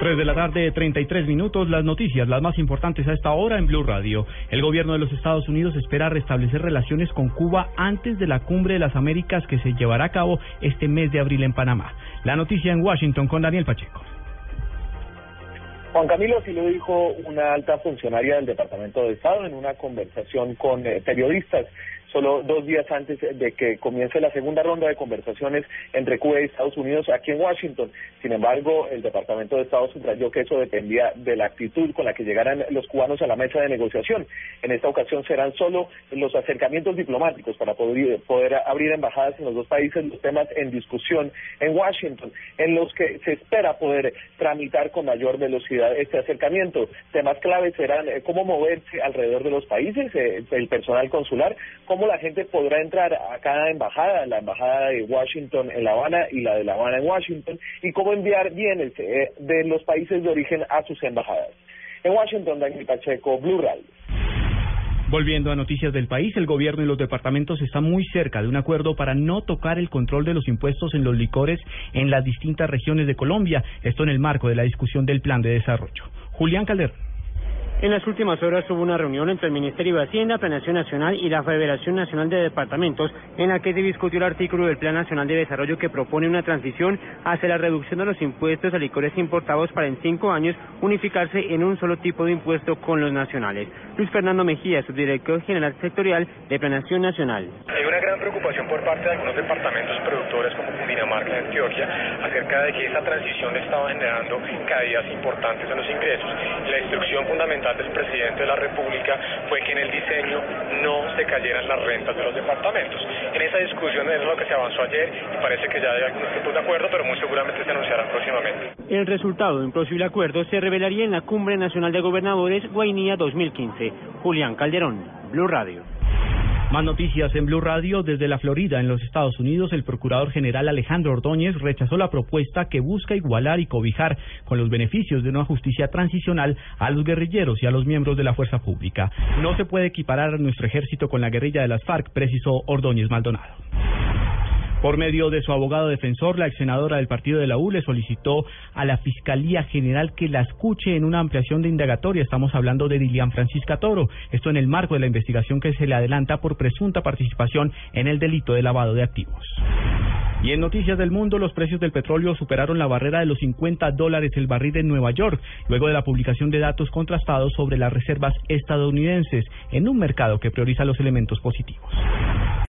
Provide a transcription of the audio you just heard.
3 de la tarde, 33 minutos. Las noticias, las más importantes a esta hora en Blue Radio. El gobierno de los Estados Unidos espera restablecer relaciones con Cuba antes de la cumbre de las Américas que se llevará a cabo este mes de abril en Panamá. La noticia en Washington con Daniel Pacheco. Juan Camilo así lo dijo una alta funcionaria del Departamento de Estado en una conversación con eh, periodistas solo dos días antes de que comience la segunda ronda de conversaciones entre Cuba y Estados Unidos aquí en Washington. Sin embargo, el Departamento de Estado subrayó que eso dependía de la actitud con la que llegaran los cubanos a la mesa de negociación. En esta ocasión serán solo los acercamientos diplomáticos para poder, poder abrir embajadas en los dos países los temas en discusión en Washington, en los que se espera poder tramitar con mayor velocidad este acercamiento. Temas claves serán eh, cómo moverse alrededor de los países, eh, el personal consular, cómo la gente podrá entrar a cada embajada, la embajada de Washington en La Habana y la de La Habana en Washington, y cómo enviar bienes eh, de los países de origen a sus embajadas. En Washington, Daniel Pacheco, Blue Radio. Volviendo a noticias del país, el gobierno y los departamentos están muy cerca de un acuerdo para no tocar el control de los impuestos en los licores en las distintas regiones de Colombia, esto en el marco de la discusión del plan de desarrollo. Julián Calderón. En las últimas horas hubo una reunión entre el Ministerio de Hacienda, Planeación Nacional y la Federación Nacional de Departamentos en la que se discutió el artículo del Plan Nacional de Desarrollo que propone una transición hacia la reducción de los impuestos a licores importados para en cinco años unificarse en un solo tipo de impuesto con los nacionales. Luis Fernando Mejía, subdirector general sectorial de Planeación Nacional. Preocupación por parte de algunos departamentos productores como Cundinamarca y Antioquia acerca de que esta transición estaba generando caídas importantes en los ingresos. La instrucción fundamental del presidente de la República fue que en el diseño no se cayeran las rentas de los departamentos. En esa discusión es lo que se avanzó ayer y parece que ya hay algunos tipos de acuerdo, pero muy seguramente se anunciarán próximamente. El resultado de un posible acuerdo se revelaría en la Cumbre Nacional de Gobernadores Guainía 2015. Julián Calderón, Blue Radio. Más noticias en Blue Radio. Desde la Florida, en los Estados Unidos, el procurador general Alejandro Ordóñez rechazó la propuesta que busca igualar y cobijar con los beneficios de una justicia transicional a los guerrilleros y a los miembros de la fuerza pública. No se puede equiparar nuestro ejército con la guerrilla de las FARC, precisó Ordóñez Maldonado. Por medio de su abogado defensor, la ex senadora del partido de la U le solicitó a la Fiscalía General que la escuche en una ampliación de indagatoria. Estamos hablando de Dilian Francisca Toro. Esto en el marco de la investigación que se le adelanta por presunta participación en el delito de lavado de activos. Y en noticias del mundo, los precios del petróleo superaron la barrera de los 50 dólares el barril en Nueva York, luego de la publicación de datos contrastados sobre las reservas estadounidenses en un mercado que prioriza los elementos positivos.